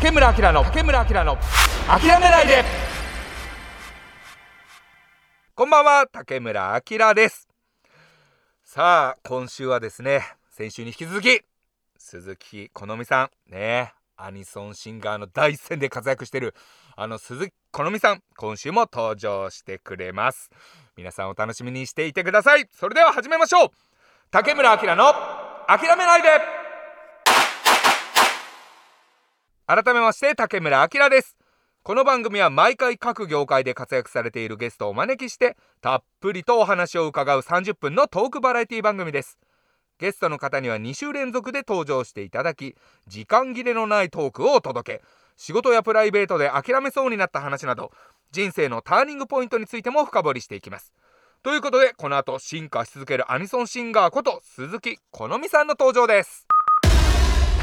竹村明の竹村明の諦めないで。こんばんは竹村明です。さあ今週はですね先週に引き続き鈴木好美さんねアニソンシンガーの第一線で活躍しているあの鈴木好美さん今週も登場してくれます。皆さんお楽しみにしていてください。それでは始めましょう。竹村明の諦めないで。改めまして竹村明です。この番組は毎回各業界で活躍されているゲストをお招きしてたっぷりとお話を伺う30分のトークバラエティ番組です。ゲストの方には2週連続で登場していただき時間切れのないトークをお届け。仕事やプライベートで諦めそうになった話など人生のターニングポイントについても深掘りしていきます。ということでこの後進化し続けるアニソンシンガーこと鈴木好美さんの登場です。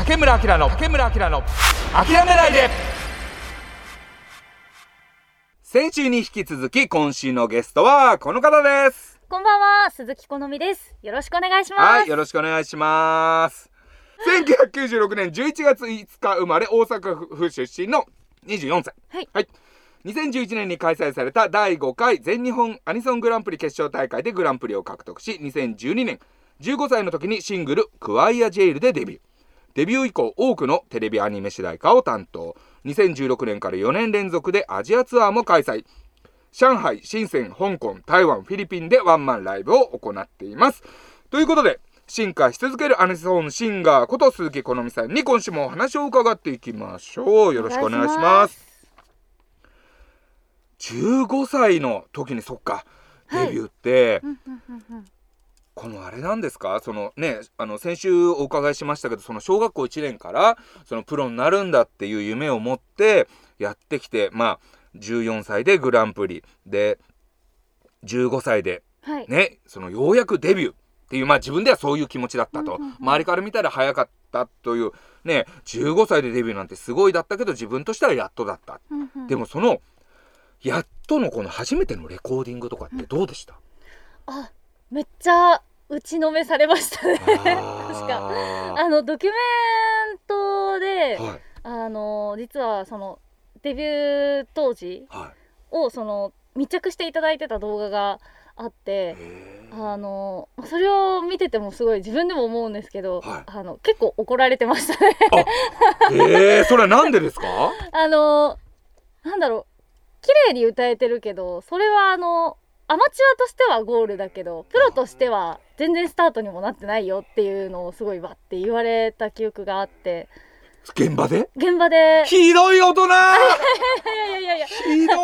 竹村明の竹村明の諦めないで。先週に引き続き今週のゲストはこの方です。こんばんは、鈴木好美です。よろしくお願いします。はいよろしくお願いします。1996年11月5日生まれ大阪府出身の24歳。はい。はい。2011年に開催された第5回全日本アニソングランプリ決勝大会でグランプリを獲得し2012年15歳の時にシングル「クワイア・ジェイル」でデビューデビュー以降多くのテレビアニメ主題歌を担当。2016年から4年連続でアジアツアーも開催。上海、深セン、香港、台湾、フィリピンでワンマンライブを行っています。ということで進化し続けるアニソンシンガーこと鈴木好美さんに今週もお話を伺っていきましょう。よろしくお願いします。15歳の時にそっかはい。デビューって、うんうんうんうんこのあれなんですか？そのねあの先週お伺いしましたけどその小学校1年からそのプロになるんだっていう夢を持ってやってきてまあ14歳でグランプリで15歳ではい。ねそのようやくデビューっていうまあ自分ではそういう気持ちだったと、うんうんうん。周りから見たら早かったというね15歳でデビューなんてすごいだったけど自分としてはやっとだった、うんうん。でもそのやっとのこの初めてのレコーディングとかってどうでした、あ、めっちゃ打ちのめされましたね。確か。ああのドキュメントでー、はい。あの実はそのデビュー当時はい。をその密着していただいてた動画があって。へあのそれを見ててもすごい自分でも思うんですけど、はい。あの結構怒られてましたね。えー、それはなんでですか？あのなんだろう。綺麗に歌えてるけどそれはあのアマチュアとしてはゴールだけどプロとしては全然スタートにもなってないよっていうのをすごいバッて言われた記憶があって。現場で？現場で。ひどい大人！いやいやいやいや。ひどい。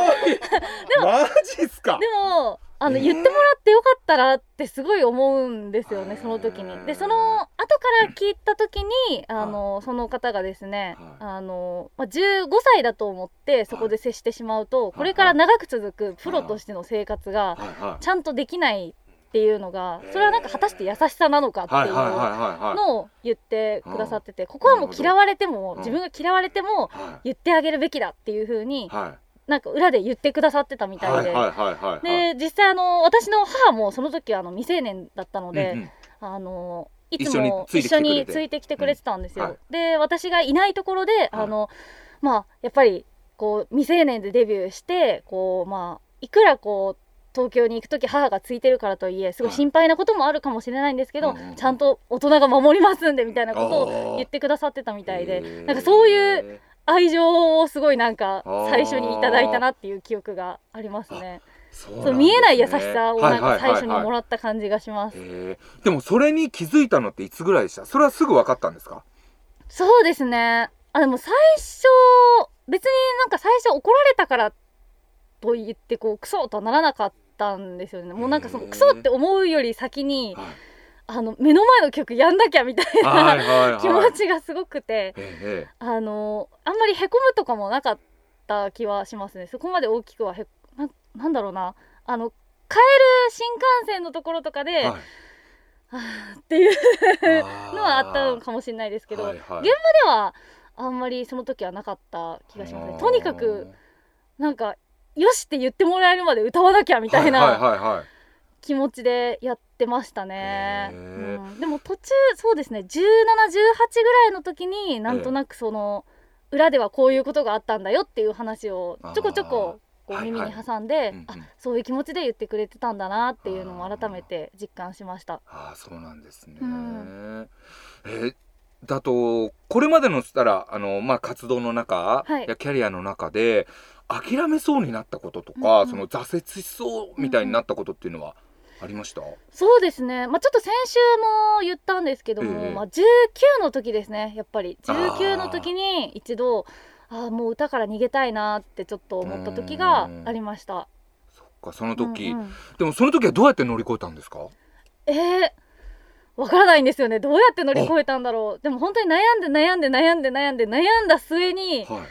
マジっすか？でもあの、えー。言ってもらってよかったらってすごい思うんですよねその時に。でその後から聞いた時にあのその方がですねはあの、まあ、15歳だと思ってそこで接してしまうとこれから長く続くプロとしての生活がちゃんとできないっていうのがそれはなんか果たして優しさなのかってはいいうのを言ってくださっててここはもう嫌われてもうん。自分が嫌われてもは言ってあげるべきだっていう風にいはいなんか裏で言ってくださってたみたいで。はいはいはいはいで実際あの私の母もその時はあの未成年だったので、うんうん。あのいつも一緒についてきてくれてたんですよ。うんはい。で私がいないところで、あのまあやっぱりこう未成年でデビューしてこうまあいくらこう東京に行く時母がついてるからといえすごい心配なこともあるかもしれないんですけど、うんうんちゃんと大人が守りますんでみたいなことを言ってくださってたみたいで。なんかそういう愛情をすごいなんか最初にいただいたなっていう記憶がありますね。そうそう見えない優しさをなんか最初にもららった感じがします。でもそれに気づいたのっていつぐらいでした？それはすぐ分かったんですか？そうですね。あでも最初別になんか最初怒られたからと言ってこうクソとはならなかったんですよね。もうなんかそのクソって思うより先にはいあの目の前の曲やんなきゃみたいはいな気持ちがすごくて、ええあのあんまりへこむとかもなかった気はしますね。そこまで大きくはへななんだろうな。あの帰る新幹線のところとかで、はい。はあっていうのはあったのかもしれないですけど、はいはい。現場ではあんまりその時はなかった気がしますね。とにかくなんかよしって言ってもらえるまで歌わなきゃみたいな気持ちでやってましたね、うん。でも途中そうですね1718ぐらいの時になんとなくその裏ではこういうことがあったんだよっていう話をちょこちょここう耳に挟んで、うんうん。あそういう気持ちで言ってくれてたんだなっていうのも改めて実感しました。ああそうなんですね、うん。えーだとこれまでのつったらあの、まあ、活動の中、はいやキャリアの中で諦めそうになったこととか、うんうん。その挫折しそうみたいになったことっていうのはありました、そうですね、まあ、ちょっと先週も言ったんですけども、ええ。まあ、19の時ですねやっぱり。19の時に一度ああもう歌から逃げたいなってちょっと思った時がありました。そっかその時、うんうん。でもその時はどうやって乗り越えたんですか？えーわからないんですよね。どうやって乗り越えたんだろう。でも本当に悩んで悩んで悩んで悩んで悩んだ末にはい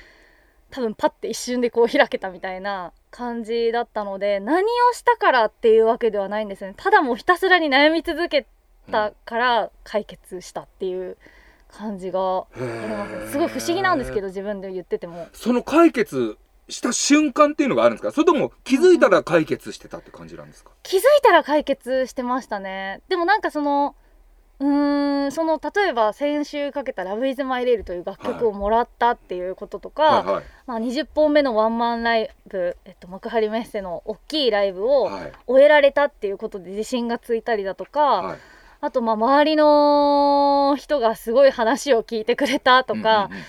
多分パッて一瞬でこう開けたみたいな感じだったので何をしたからっていうわけではないんですよね。ただもうひたすらに悩み続けたから解決したっていう感じがありますね。すごい不思議なんですけど自分で言ってても。その解決した瞬間っていうのがあるんですか？それとも気づいたら解決してたって感じなんですか、気づいたら解決してましたね。でもなんかそのうーんその例えば先週かけた「ラブイズマイレールという楽曲をもらったっていうこととか、はいはい。まあ、20本目のワンマンライブ、えっと、幕張メッセの大きいライブをはい。終えられたっていうことで自信がついたりだとか、はい。あとまあ周りの人がすごい話を聞いてくれたとか、うんうんうんうん。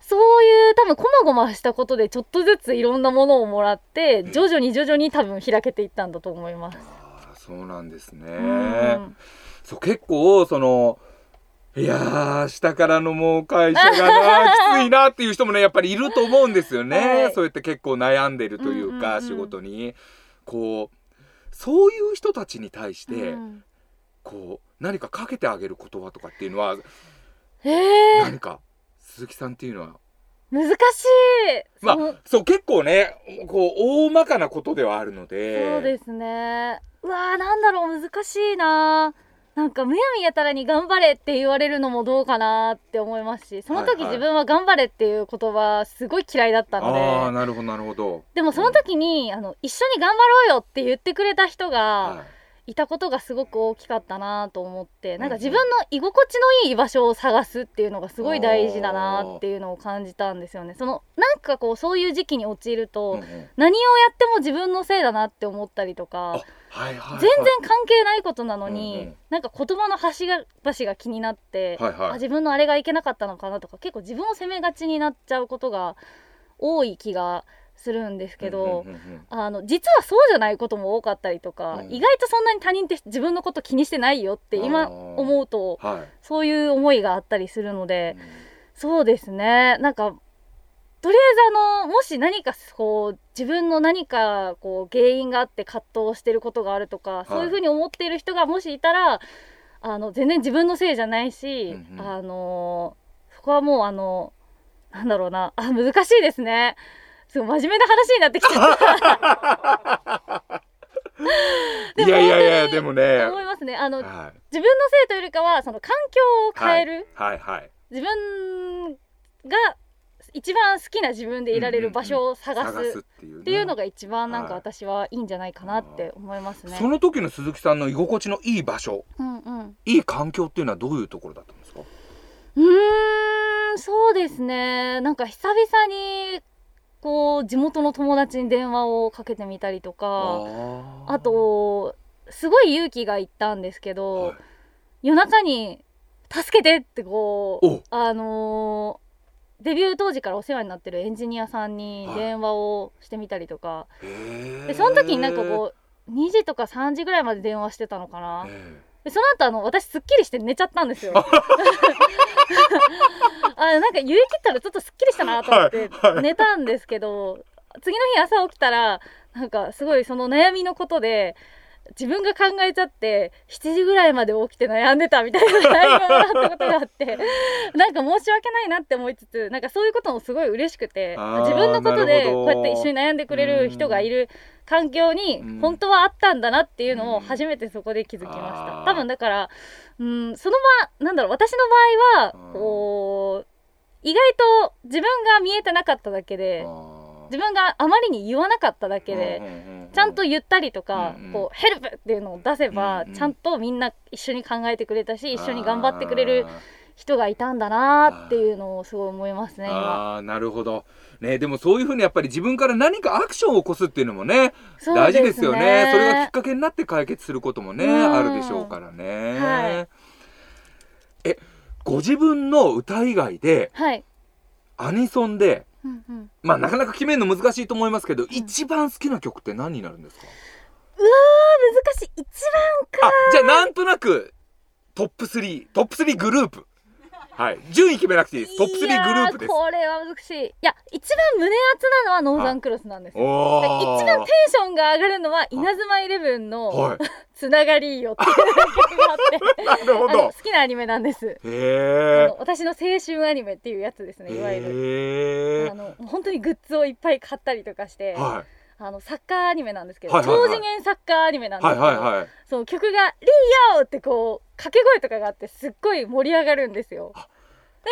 そういう多分こまごましたことでちょっとずついろんなものをもらってうん。徐々に徐々に多分開けていったんだと思います。ああそうなんですね、うんそう結構そのいやー下からのもう会社がなきついなっていう人もねやっぱりいると思うんですよね、はい。そうやって結構悩んでるというか、うんうんうん。仕事に。こうそういう人たちに対して、うん。こう何かかけてあげる言葉とかっていうのはえー、何か鈴木さんっていうのは？難しい、まあそう結構ねこう大まかなことではあるので。そうですね。うわーなんだろう難しいななんかむやみやたらに頑張れって言われるのもどうかなって思いますしその時自分は頑張れっていう言葉すごい嫌いだったので、ああなるほどなるほど、でもその時に、あの一緒に頑張ろうよって言ってくれた人がはい。たことがすごく大きかったなと思ってなんか自分の居心地のいい場所を探すっていうのがすごい大事だなっていうのを感じたんですよね。そのなんかこうそういう時期に陥ると、何をやっても自分のせいだなって思ったりとか。あはいはいはい。全然関係ないことなのに、うんうん。なんか言葉の端が端が気になって、はいはい。あ自分のあれがいけなかったのかなとか結構自分を責めがちになっちゃうことが多い気がするんですけど、うんうんうんうん。あの実はそうじゃないことも多かったりとか、うん。意外とそんなに他人って自分のこと気にしてないよって今思うとはい。そういう思いがあったりするので、そうですね。なんかとりあえずあのもし何かこう自分の何かこう原因があって葛藤してることがあるとか、そういうふうに思っている人がもしいたらあの全然自分のせいじゃないし、うんうん。あのそこはもうあのなんだろうなあ難しいですね。すごい真面目な話になってきちゃった。いやいやいやでもね。思いますね。あの自はい。分のせいというよりかはその環境を変える、はいはい。自分が一番好きな自分でいられる場所を探探す。すっていうのが一番なんかはい。私はいいんじゃないかなって思いますね。その時の鈴木さんの居心地のいい場所。うんうん、いい環境っていうのはどういうところだったんですか？うーんそうですね。なんか久々にこう地元の友達に電話をかけてみたりとかああとすごい勇気がいったんですけど、はい。夜中に「助けて!」ってこうおあのーデビュー当時からお世話になってるエンジニアさんに電話をしてみたりとか、へでその時になんかこう2時とか3時ぐらいまで電話してたのかな、えでその後あの私すっきりして寝ちゃったんですよ。あ なんか言い切ったらちょっとすっきりしたなと思ってはいはい。寝たんですけど、次の日朝起きたらなんかすごいその悩みのことで自分が考えちゃって7時ぐらいまで起きて悩んでたみたいな をもらったことがあってなんか申し訳ないなって思いつつなんかそういうこともすごい嬉しくて自分のことでこうやって一緒に悩んでくれる人がいる環境にうん。本当はあったんだなっていうのを初めてそこで気づきました、多分だからうんその場なんだろう私の場合はうん。こう意外と自分が見えてなかっただけで自分があまりに言わなかっただけで、ちゃんと言ったりとか、こうヘルプっていうのを出せば、ちゃんとみんな一緒に考えてくれたし一緒に頑張ってくれる人がいたんだなっていうのをすごい思いますね今。あーなるほど。ねでもそういうふうにやっぱり自分から何かアクションを起こすっていうのもねそう大事ですよね。それがきっねかけになって解決することもねうん。あるでしょうからね、はい。えご自分の歌以外ではい、アニソンでうんうん、まあなかなか決めるの難しいと思いますけど、一番好きな曲って何になるんですか？うわー難しい。一番あじゃあなんとなくトップ3トップ3グループはい。順位決めなくていいです。トップ3グループです。これは難しい。いや一番胸熱なのはノーザンクロスなんですよ。一番テンションが上がるのは稲妻イレブンのはい「つながりよ」っていう曲があって。なるほど。好きなアニメなんです。へ私の青春アニメっていうやつですねいわゆる。へあの本当にグッズをいっぱい買ったりとかして、えはあのサッカーアニメなんですけど、はいはいはい。超次元サッカーアニメなんいですけど、はいはいはい。その曲が「リーヨー!」ってこう掛け声とかがあってすっごい盛り上がるんですよ。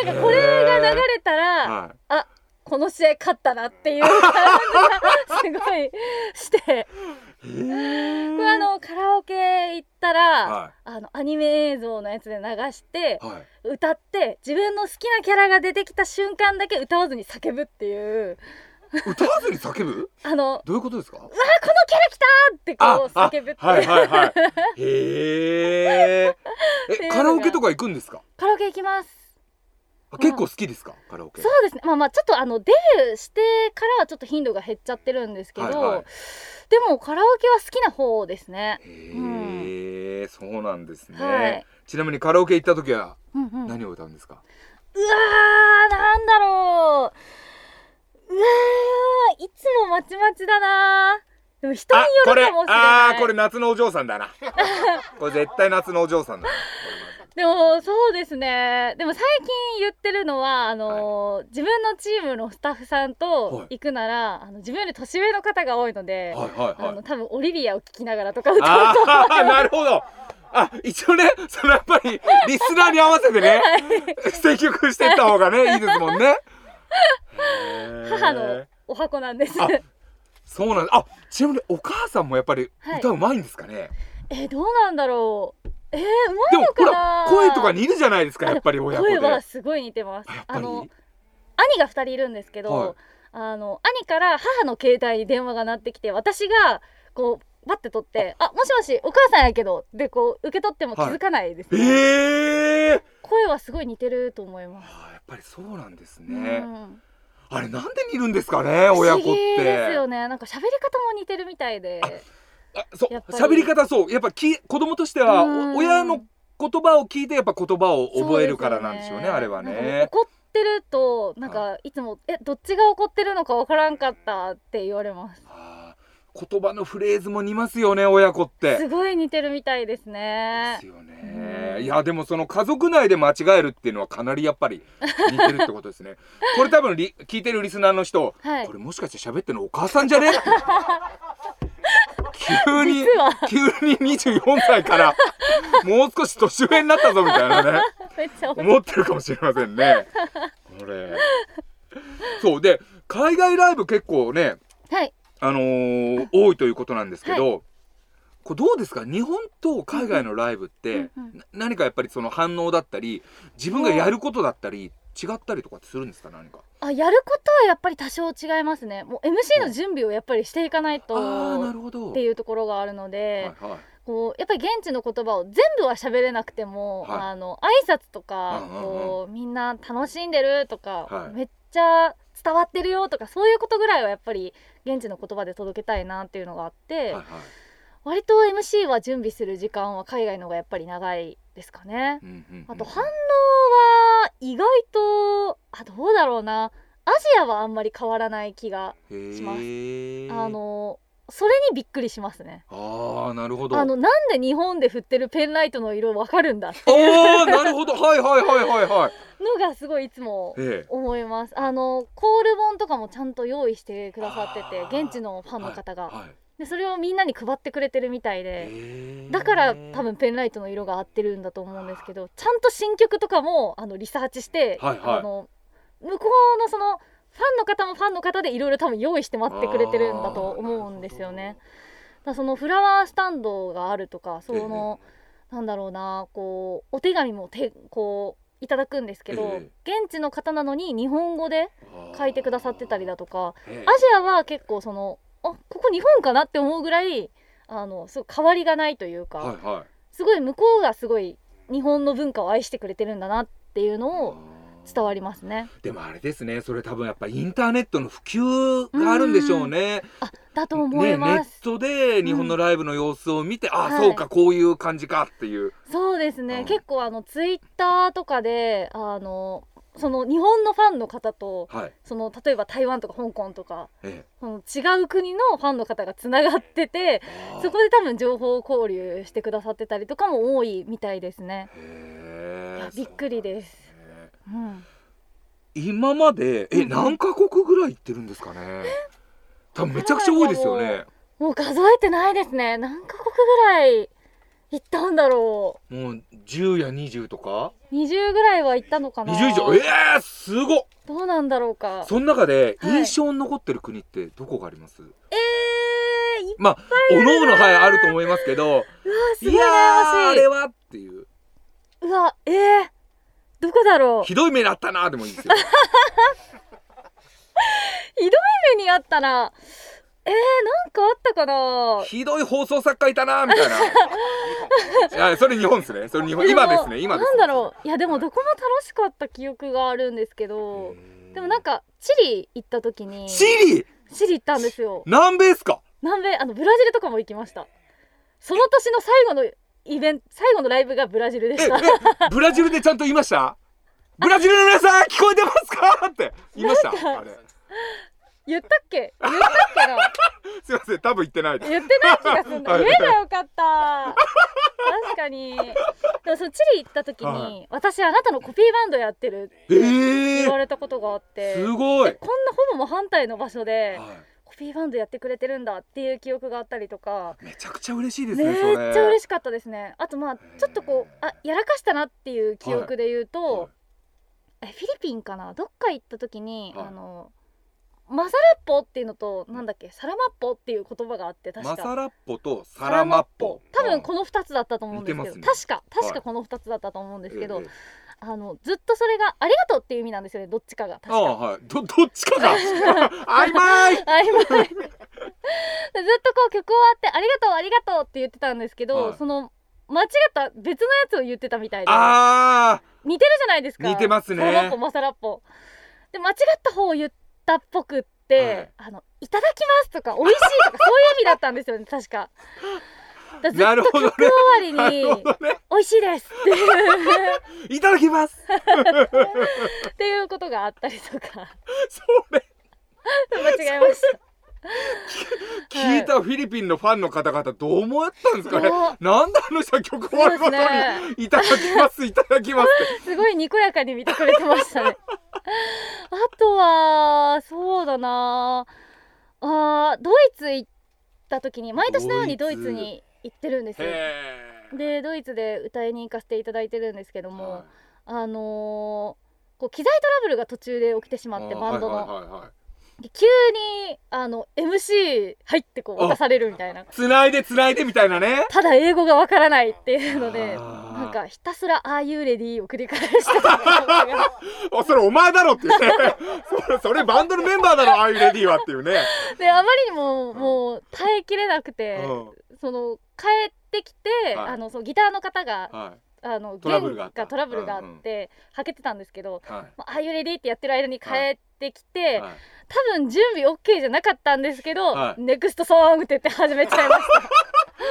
なんかこれが流れたら、はあこの試合勝ったなっていう感じがすごいして。これあのカラオケ行ったら、はあのアニメ映像のやつで流していはい。歌って自分の好きなキャラが出てきた瞬間だけ歌わずに叫ぶっていう歌わずに叫ぶ？あのどういうことですか？うわこのキャラ来たーってこうあ叫ぶってはいはいはい。へえカラオケとか行くんですか？カラオケ行きます。あ結構好きですか？カラオケ。そうですね。まあまあちょっとあのデビューしてからはちょっと頻度が減っちゃってるんですけど、はいはい。でもカラオケは好きな方ですね、へえそうなんですね、はい。ちなみにカラオケ行った時はうんうん、うわ何を歌うんですか、ーなんだろううわーいつもまちまちだなでも人にあよるかもしれあないーこれ夏のお嬢さんだな。これ絶対夏のお嬢さんだでもそうですね。でも最近言ってるのはあのー自分のチームのスタッフさんと行くなら、あの自分より年上の方が多いので、はいはいはい。あの多分オリビアを聞きながらとか歌うとああ なるほど。あ一応ねそのやっぱりリスナーに合わせてね 選曲していった方がねいいですもんね 母のお箱なんです。あそうなんあちなみにお母さんもやっぱりはい。歌うまいんですかね、えどうなんだろう。えー、うでまいのか声とか似るじゃないですかやっぱり親子で。声はすごい似てます。あの兄が2人いるんですけど、はい。あの兄から母の携帯に電話が鳴ってきて私がこうバッて取って「あ。もしもしお母さんやけど」でこう受け取っても気づかないです、えね。えー、声はすごい似てると思います、あーやっぱりそうなんですうね、ん、あれなんで似るんですかね親子ってですよね。なんか喋り方も似てるみたいで。あそう喋り方そう。やっぱき子供としては親の言葉を聞いてやっぱ言葉を覚えるからなんでしょうねあれはね。怒ってるとなんかいつも「えどっちが怒ってるのかわからんかった」って言われます言葉のフレーズも似ますよね親子って。すごい似てるみたいですでねすよね。うんいやでもその家族内で間違えるっていうのはかなりやっぱり似てるってことですね。これ多分リ聞いてるリスナーの人、はい。これもしかして喋ってるのお母さんじゃね？急に急に24歳からもう少し年上になったぞみたいなね。思ってるかもしれませんね。これ。そう。で海外ライブ結構ねはいあのー多いということなんですけど、これどうですか？日本と海外のライブって、うんうんな何かやっぱりその反応だったり自分がやることだったり違ったりとかするんですか？何か。あやることはやっぱり多少違いますね。もう MC の準備をやっぱりしていかないとっていうところがあるので、はいはい。こうやっぱり現地の言葉を全部は喋れなくても、はい。あの挨拶とか、うんうんうん。こうみんな楽しんでるとか、はい。めっちゃ伝わってるよとかそういうことぐらいはやっぱり現地の言葉で届けたいなっていうのがあって、はいはい。割と MC は準備する時間は海外の方がやっぱり長いですかね。うんうんうんあと反応は意外とあどうだろうな。アジアはあんまり変わらない気がします。あのそれにびっくりしますね。ああなるほど。あのなんで日本で振ってるペンライトの色わかるんだってあーなるほど。はいはいはいはいはい。のがすごいいつもええ思います。あのコール本とかもちゃんと用意してくださっててあー。現地のファンの方が、はいはい。でそれをみんなに配ってくれてるみたいで。へえだから多分ペンライトの色が合ってるんだと思うんですけどちゃんと新曲とかもあのリサーチして、はいはい。あの向こうのそのファンの方もファンの方でいろいろ多分用意して待ってくれてるんだと思うんですよね。だそのフラワースタンドがあるとかその、なんだろうなこうお手紙もてこういただくんですけど、え現地の方なのに日本語で書いてくださってたりだとかええアジアは結構そのあここ日本かなって思うぐらいあのすごい変わりがないというか、はいはい。すごい向こうがすごい日本の文化を愛してくれてるんだなっていうのを伝わりますね。でもあれですねそれ多分やっぱインターネットの普及があるんでしょうね。あだと思いねネッます。トで日本のライブの様子を見て、あはいそうかこういう感じかっていう。そうですね、うん結構あのツイッターとかであのその日本のファンの方とはい。その例えば台湾とか香港とかえその違う国のファンの方がつながっててえ。そこで多分情報交流してくださってたりとかも多いみたいですね。びっくりです。今までえ何カ国ぐらい行ってるんですかね。多分めちゃくちゃ多いですよね。もう数えてないですね。何カ国ぐらい行ったんだろもう10や20とかう。20ぐらいは行ったのかな。20以上？ええすごっどうなんだろうか。その中ではい印象に残ってる国ってどこがあります、えー、いっまあおのおのはいあると思いますけどうわすごいいやーあ悩ましいれはっていううわえー、どこだろう？ひどい目にあったなでもいいですよ。ひどい目にあったらえー、なんかあったかな？ひどい放送作家いたなみたいな。いやそれ日本ですね。それ日本今ですね。今ですなんだろう？いやでもどこも楽しかった記憶があるんですけどでもなんかチリ行った時にチリ？チリ行ったんですよ。南米っすか？南米あのブラジルとかも行きました。その年の最後のイベント最後のライブがブラジルでえしたえブラジルでちゃんと言いました？ブラジルの皆さん聞こえてますか？って言いましたあれ。言ったっけ？言ったっけな？すいません多分言ってない。です言ってない気がするんだ。はい。言えばよかった。確かに。でもそのチリ行った時に、はい。私あなたのコピーバンドやってるってえ言わー、れたことがあって、すごい。えこんなほぼも反対の場所ではコピーバンドやってくれてるんだっていう記憶があったりとか。いめちゃくちゃ嬉しいですめねそれっちゃ嬉しかったですね。あとまあちょっとこうあやらかしたなっていう記憶で言うと、はい。えフィリピンかな？どっか行った時に、はい。あのマサラッポっていうのとなんだっけサラマッポっていう言葉があって確か。マサラッポとサラマッポ。多分この2つだったと思うんですけど、ね。確か確はい。かこの2つだったと思うんですけど、ええあのずっとそれがありがとうっていう意味なんですよねどっちかが。確かああはい。どどっちかが？曖昧！曖昧。ずっとこう曲終わってありがとうありがとうって言ってたんですけど、はい。その間違った別のやつを言ってたみたいで。あ似てるじゃないですか。似てますね。サラマッポマサラッポで間違った方を言ったっぽくって、はい。あのいただきますとか美味しいとかそういう意味だったんですよね確かだなるほど終なわりに美味しいですって。いただきます。っていうことがあったりとか。それ。間違えました。聞いたフィリピンのファンの方々どう思ったんですかね。そう。なんであの人は曲終わるごとにいただきますいただきますって。すごいにこやかに見てくれてましたね。あとはそうだな。あードイツ行った時に毎年のようにドイツに行ってるんですよ。でドイツで歌いに行かせていただいてるんですけども、はい。あのーこう機材トラブルが途中で起きてしまってバンドの、はいはいはいはい。で急にあの MC 入ってこう渡されるみたいな。つないでつないでみたいなね。ただ英語がわからないっていうのでなんかひたすら「ああいうレディー」を繰り返してた それお前だろっていう。ね それそれバンドのメンバーだろああいうレディーはっていうね、であまりにももう耐えきれなくて、うんその帰ってきて、はい。あのそのギターの方がはい。あのトラブルがあった。弦トラブルがあって、はけてたんですけどはい。まあああいうレディーってやってる間に帰ってきて、はい。多分準備 OK じゃなかったんですけど、はい。ネクストソングって言って始めちゃいました。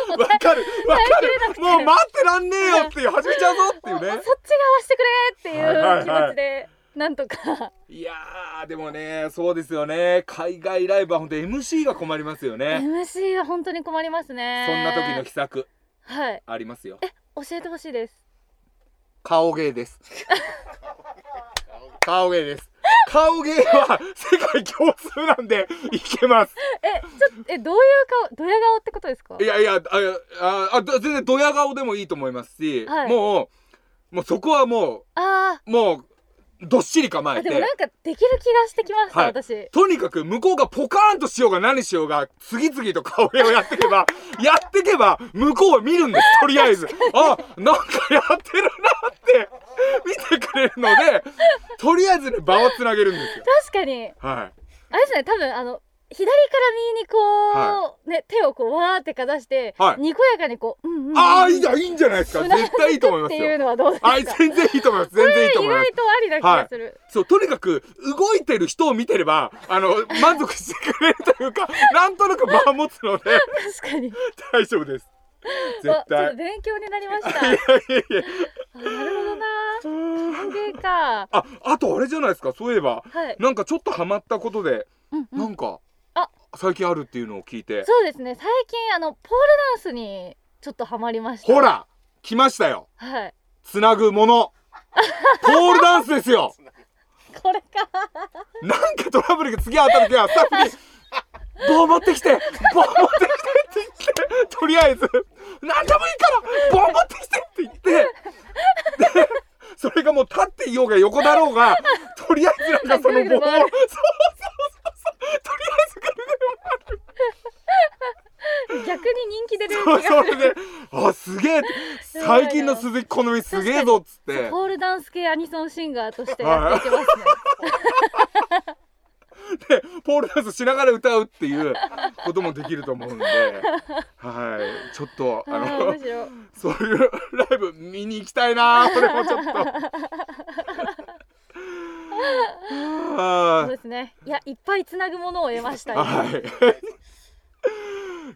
も うわかるわか耐えきれなくて。るもう待ってらんねえよっていう始めちゃうぞっていうね。もうそっちが合わせてくれっていう気持ちで、なんとか。いやーでもねそうですよね。海外ライブは本当 MC が困りますよね。MC は本当に困りますね。そんな時の秘策。はい。ありますよ。教えてほしいです。顔芸です。顔芸です。顔芸は世界共通なんでいけます。えちょっとえどういう顔ドヤ顔ってことですか？いやいやあああ全然ドヤ顔でもいいと思いますし、はい。もうもうそこはもあうもうどっしり構えて。でもなんかできる気がしてきました、はい。私。とにかく向こうがポカーンとしようが何しようが次々と顔芸をやってけば やってけば向こうは見るんですとりあえず。あなんかやってるなってて見てくれるのでとりあえずね場をつなげるんですよ。確かに。はい。あれですね多分あの左から右にこう、ね手をこうわーってかざして、はい。にこやかにこう、うんうんうん、ああいいじゃんいいんじゃないですか。絶対いいと思いますっていうよのはどうですか？はい全然いいと思います。全然いいと思います。意外とありな気がする、そうとにかく動いてる人を見てればあの 満足してくれるというかなんとなく場を持つので確かに。大丈夫です。絶対。勉強になりました。いやいやいや。あなるほどな陶芸か。ああとあれじゃないですかそういえば。はい、なんかちょっとハマったことで、うんうん。なんかあ最近あるっていうのを聞いて。そうですね。最近あのポールダンスにちょっとハマりましたほら来ましたよ。はい。つなぐもの。ポールダンスですよ。これか。なんかトラブルが次あった時はスタッフに「棒持ってきて棒持ってきて」って言ってとりあえず「何でもいいから棒持ってきて」って言って。でそれがもう立っていようが横だろうがとりあえずなんかその棒をそうそうそうそうとりあえずぐるぐる逆に人気出るそう気がするそれで「あすげえ」最近の鈴木好みすげえぞっつって。ポールダンス系アニソンシンガーとしてやっていけますね。でポールダンスしながら歌うっていうこともできると思うんで。はい。ちょっとあのそういうライブ見に行きたいなこれもちょっと。そうはですね。いやいっぱいつなぐものを得ましたよ。はい。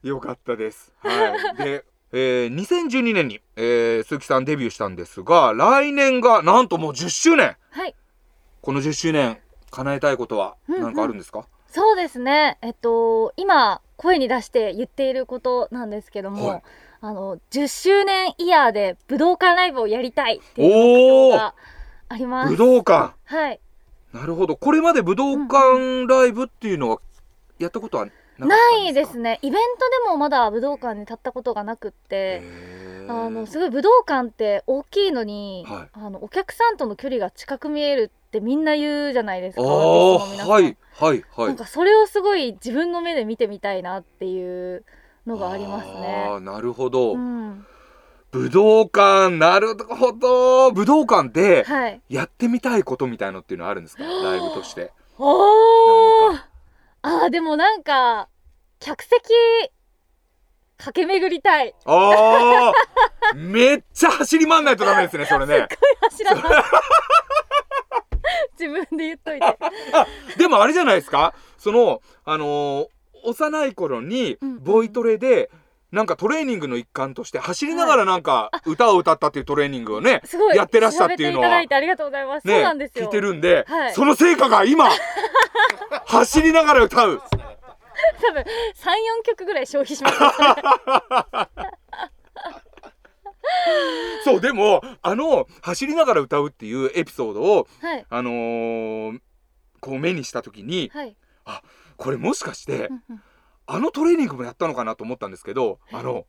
よかったです。はい。でえー、2012年に、えー、鈴木さんデビューしたんですが来年がなんともう10周年はい。この10周年叶えたいことはうんうん。何かあるんですか、そうですね。えっと今声に出して言っていることなんですけども、はい。あの10周年イヤーで武道館ライブをやりたいっていう目標があります。武道館。はい。なるほど。これまで武道館ライブっていうのはやったことはないでですすね。イベントでもまだ武道館に立ったことがなくってかあのすごい武道館って大きいのに、はい。あのお客さんとの距離が近く見えるってみんな言うじゃないですあかはいはいはないんかそれをすごい自分の目で見てみたいなっていうのがありますあね。ーなるほど、うん、武道館なるほど。武道館ではい。やってみたいことみたいのっていうのはあるんですか？ライブとして。おお何。あーでもなんか客席駆け巡りたい。ああめっちゃ走り回んないとダメですねそれね走らない。自分で言っといて。あでもあれじゃないですかそのあのー幼い頃にボイトレでなんかトレーニングの一環として走りながらなんか歌を歌ったっていうトレーニングをねすごい。やってらしたっていうのはいただいてありがとうございます。そうねなんですよ。聞いてるんで、はいその成果が今 走りながら歌う多分三四曲ぐらい消費しました。そうでもあの走りながら歌うっていうエピソードをはいあのーこう目にした時にはい。これもしかしてうんうんあのトレーニングもやったのかなと思ったんですけどあの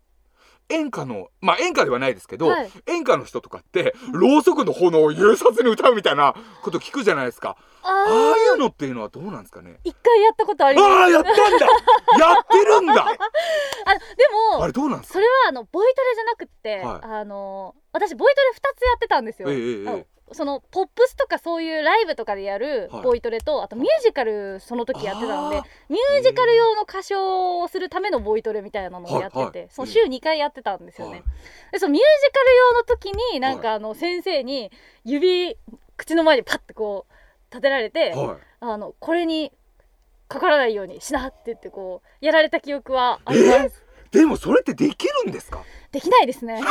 演歌のまあ演歌ではないですけど、はい。演歌の人とかってろうそくの炎を優殺に歌うみたいなこと聞くじゃないですか。あああいうのっていうのはどうなんですかね？一回やったことあります。ああやったんだ。やってるんだ。あでもあれどうなんですか？それはあのボイトレじゃなくって、はい。あの私ボイトレ2つやってたんですよ。ええええそのポップスとかそういうライブとかでやるはい。ボイトレと、あとミュージカルその時やってたのでミュージカル用の歌唱をするためのボイトレみたいなのをやってて、はいはい。その週2回やってたんですよね。はい。でそのミュージカル用の時になんかあの先生に指口の前にパッてこう立てられて、はい。あのこれにかからないようにしなって言ってこうやられた記憶はあります。でもそれってできるんですか？できないですね。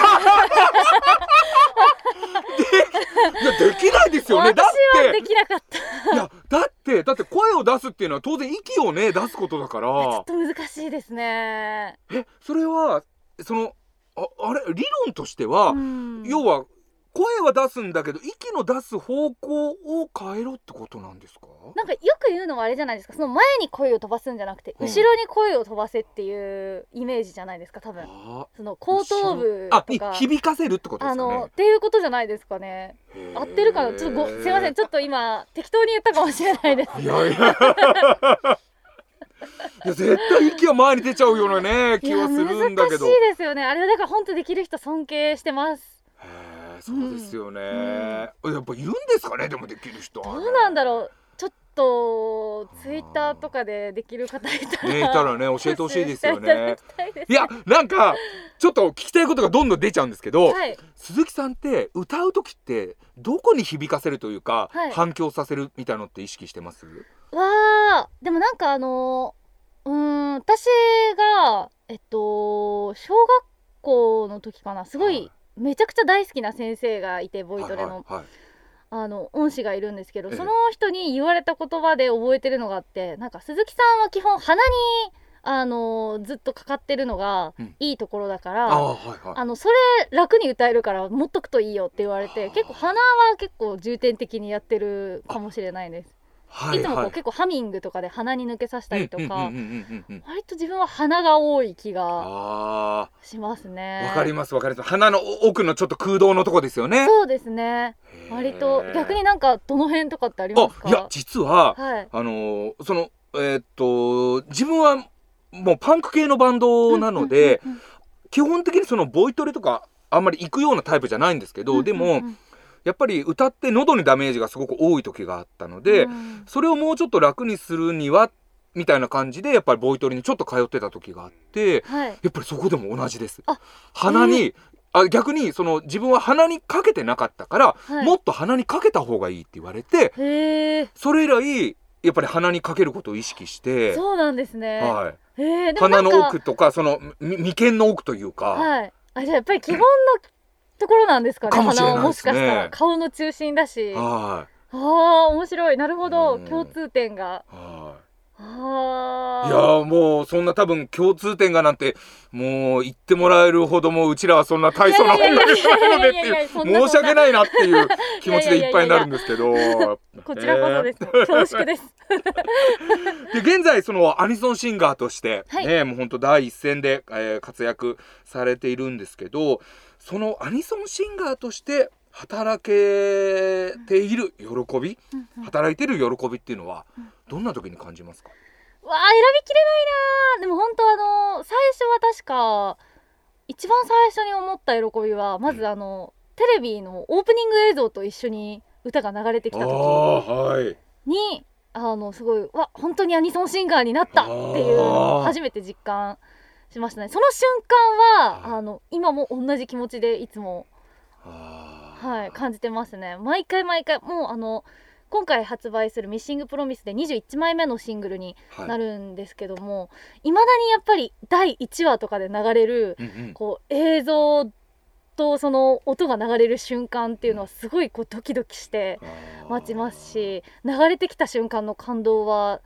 いやできないですよね。だって。私はできなかった。いやだってだって声を出すっていうのは当然息をね出すことだかちょらっと難しいですね。えそれはそのああれ？理論としては、うん。要は声は出すんだけど息の出す方向を変えろってことなんですか？なんかよく言うのはあれじゃないですか。その前に声を飛ばすんじゃなくて、うん。後ろに声を飛ばせっていうイメージじゃないですか多分。あその後頭部とか。響かせるってことですかあのっねていうことじゃないですかね。合ってるかな？ちょっとごすいません。ちょっと今適当に言ったかもしれないです。いやいや。いや絶対息は前に出ちゃうようなね気はするんだけど。難しいですよね。あれはだから本当できる人尊敬してます。へー。はいそうですよね、やっぱいるんですかねでもできる人どうなんだろう。ちょっとツイッターとかでできる方いたら、ねいたらね教えてほしいですよね。いやなんかちょっと聞きたいことがどんどん出ちゃうんですけど、はい。鈴木さんって歌う時ってどこに響かせるというか、はい。反響させるみたいのって意識してます？わあでもなんかあのうーん私がえっと小学校の時かな。すごいめちゃくちゃ大好きな先生がいてボイトレの,、はいはいあの恩師がいるんですけど、ええ。その人に言われた言葉で覚えてるのがあってなんか鈴木さんは基本鼻にあのずっとかかってるのがうん。いいところだから、ああはいはい。あのそれ楽に歌えるから持っとくといいよって言われて結構鼻は結構重点的にやってるかもしれないです。はいいつもこう、はい結構ハミングとかで鼻に抜けさせたりとか、割と自分は鼻が多い気があしますね。あわかりますわかります鼻の奥のちょっと空洞のとこですよねそうですね。割と逆になんかどの辺とかってありますか？あいや実ははい。あのーそのえーっと自分はもうパンク系のバンドなので、基本的にそのボイトレとかあんまり行くようなタイプじゃないんですけど、うんでも、やっぱり歌って喉にダメージがすごく多い時があったので、うんそれをもうちょっと楽にするにはみたいな感じでやっぱりボイトレにちょっと通ってた時があってはい。やっぱりそこでも同じですあ。鼻に、あ逆にその自分は鼻にかけてなかったから、はいもっと鼻にかけた方がいいって言われて。それ以来やっぱり鼻にかけることを意識して、そうなんですね。はい、鼻の奥とかそのみ眉間の奥というか、はい。あじゃあやっぱり基本のところなんですかね。かもしれない鼻をもしかしたら顔の中心だし。あはいあー面白い。なるほどうん共通点が。はいああ。いやーもうそんな多分共通点がなんてもう言ってもらえるほどもううちらはそんな大層な音楽じゃないのでっていう申し訳ないなっていう気持ちでいっぱいになるんですけど。こちらこそです。恐縮です。で現在そのアニソンシンガーとしてはい。ね、もう本当第一線で、えー活躍されているんですけどそのアニソンシンガーとして働けている喜び、働いている喜びっていうのはどんな時に感じますか、わあ選びきれないなーでも本当あの最初は確か一番最初に思った喜びはまずあの、テレビのオープニング映像と一緒に歌が流れてきた時にあのすごいわ本当にアニソンシンガーになったっていうのを初めて実感しましたね。その瞬間は、はい。あの今も同じ気持ちでいつも、はい、感じてますね。毎回毎回もうあの今回発売する「ミッシングプロミス」で21枚目のシングルにはい。なるんですけどもいま、未だにやっぱり第1話とかで流れるうんうん。こう映像とその音が流れる瞬間っていうのはすごいこうドキドキして待ちますし流れてきた瞬間の感動は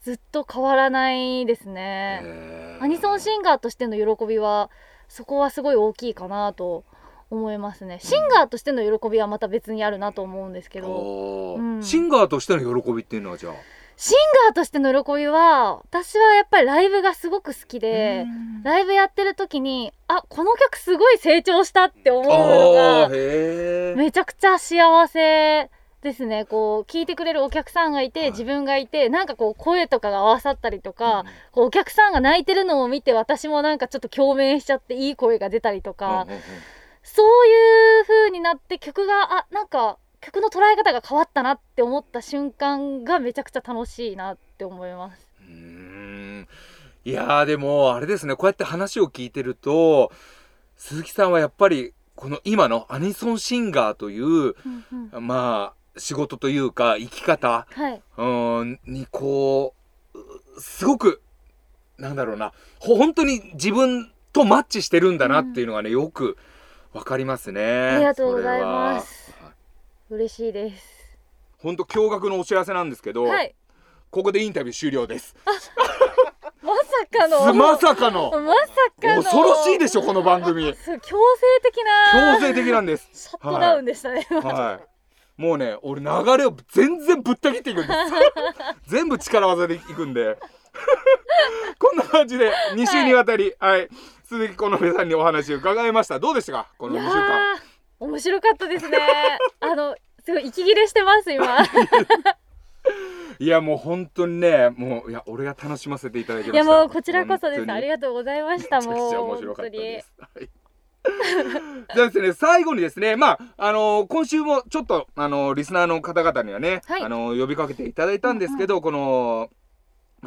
ずっと変わらないですね。アニソンシンガーとしての喜びはそこはすごい大きいかなと思いますね。シンガーとしての喜びはまた別にあるなと思うんですけど。うん。シンガーとしての喜びっていうのはじゃあ？シンガーとしての喜びは私はやっぱりライブがすごく好きでライブやってる時にあこの曲すごい成長したって思うのがめちゃくちゃ幸せですね。こう聞いてくれるお客さんがいて、はい自分がいてなんかこう声とかが合わさったりとか、うん。こうお客さんが泣いてるのを見て私もなんかちょっと共鳴しちゃっていい声が出たりとか、うんうんうんそういう風になって曲があなんか曲の捉え方が変わったなって思った瞬間がめちゃくちゃ楽しいなって思います。うーん。いやーでもあれですね。こうやって話を聞いてると鈴木さんはやっぱりこの今のアニソンシンガーといううんうん。まあ仕事というか生き方はい、うーんにこううすごくなんだろうな。ほ本当に自分とマッチしてるんだなっていうのがね、よくわかりますね。ありがとうございます。嬉しいです。本当驚愕のお知らせなんですけど、はい、ここでインタビュー終了です。まさかの まさかのまさかの恐ろしいでしょこの番組そう強制的な強制的なんです。シャットダウンでしたね。はい。もうね、俺流れを全然ぶった切っていくんです。全部力技でいくんで。こんな感じで2週にわたり、はい、鈴木好美さんにお話を伺いました。どうでしたか？この2いや週間。ー面白かったですね。あのすごい息切れしてます今。いやもう本当にね、もういや俺が楽しませていただきました。いやもうこちらこそです。ありががとうございました。もう面白かったです。はい じゃあですね最後にですねまああのー今週もちょっとあのーリスナーの方々にはね、はいあのー呼びかけていただいたんですけど、この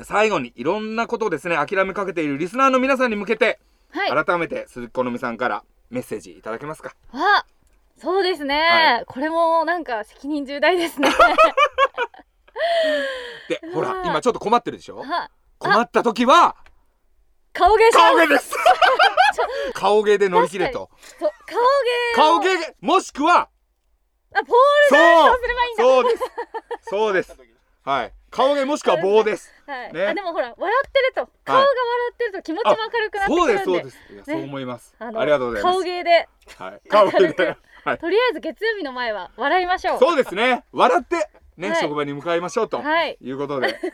最後にいろんなことをですね諦めかけているリスナーの皆さんに向けて、はい。改めて鈴木好美さんからメッセージいただけますか？あそうですね、はこれもなんか責任重大ですね。でほら今ちょっと困ってるでしょ？あ。困った時は？顔芸顔芸です。顔芸で乗り切れと。顔芸を。顔芸もしくは？あポールそう。ダンスをすればいいんだ。そうです。そうです。はい顔芸もしくは棒です。はい。ね。あでもほら笑ってると顔が笑ってると気持ちも明るくなってくそうるんで。ですそうです。ね。そう思います。ありがとうございます。顔芸で。はい。顔芸で。はい。とりあえず月曜日の前は笑いましょう。そうですね。笑ってね、はい。職場に向かいましょうと、はい。い、うことで。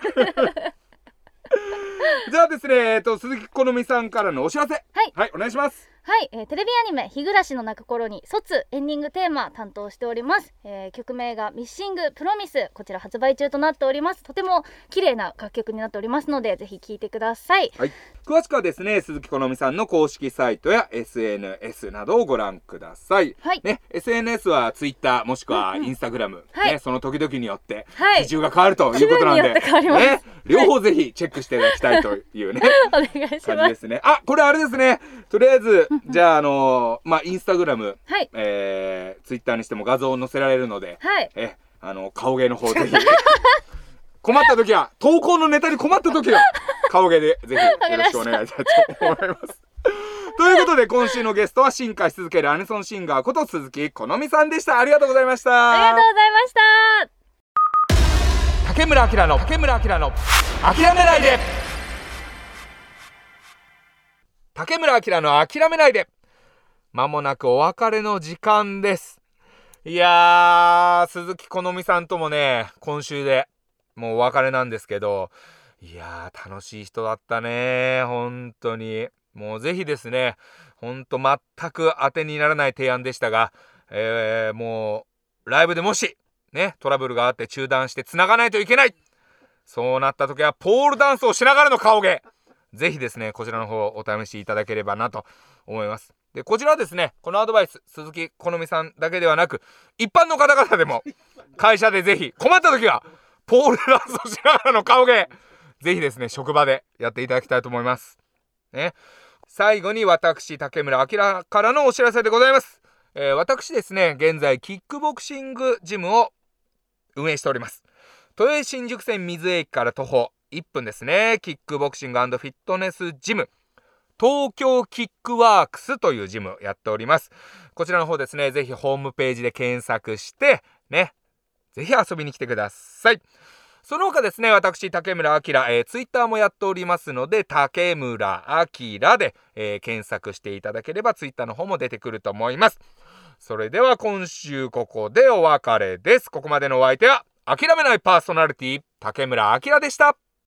じゃあですねえっと鈴木好美さんからのお知らせ。はい。はいお願いしますはい、えーテレビアニメ「日暮らしの泣く頃に卒エンディングテーマ担当しております、えー曲名が「ミッシングプロミス」こちら発売中となっております。とても綺麗な楽曲になっておりますのでぜひ聴いてください。はい、詳しくはですね鈴木好美さんの公式サイトや SNS などをご覧ください、はい。ね、SNS は Twitter もしくはうんうん。Instagram、はい。ね、その時々によってはい。比重が変わるということなんで、気分によって変わります。ね、両方ぜひチェックしていただきたいというね お願いし感じまですすね。あこれあれですね。とりあえずじゃああのーまあインスタグラムはい。えー、ツイッターにしても画像を載せられるのではい。えあの顔芸の方ぜひ。困った時は投稿のネタに困った時は顔芸でぜひよろしくお願いしたいと思います。ということで今週のゲストは進化し続けるアニソンシンガーこと鈴木好美さんでした。ありがとうございました。ありがとうございました。竹村明の竹村明の諦めないで竹村明の諦めないで。まもなくお別れの時間です。いやー鈴木好美さんともね今週でもうお別れなんですけどいやー楽しい人だったね本当に。もうぜひですねほんと全く当てにならない提案でしたが、えーもうライブでもしねトラブルがあって中断して繋がないといけない。そうなった時はポールダンスをしながらの顔芸。ぜひですねこちらの方お試しいただければなと思います。でこちらはですねこのアドバイス鈴木好美さんだけではなく一般の方々でも 会社でぜひ困った時はポールダンスをしながらの顔芸ぜひですね職場でやっていただきたいと思います。ね。最後に私竹村明からのお知らせでございます、えー私ですね現在キックボクシングジムを運営しております。都営新宿線瑞江駅から徒歩1分ですね。キックボクシングフィットネスジム。東京キックワークスというジムやっております。こちらの方ですね。ぜひホームページで検索してね。ぜひ遊びに来てください。その他ですね私竹村哲、えー、ツイッターもやっておりますので竹村哲で、えー検索していただければツイッターの方も出てくると思います。それでは今週ここでお別れです。ここまでのお相手は諦めないパーソナリティ竹村明でした。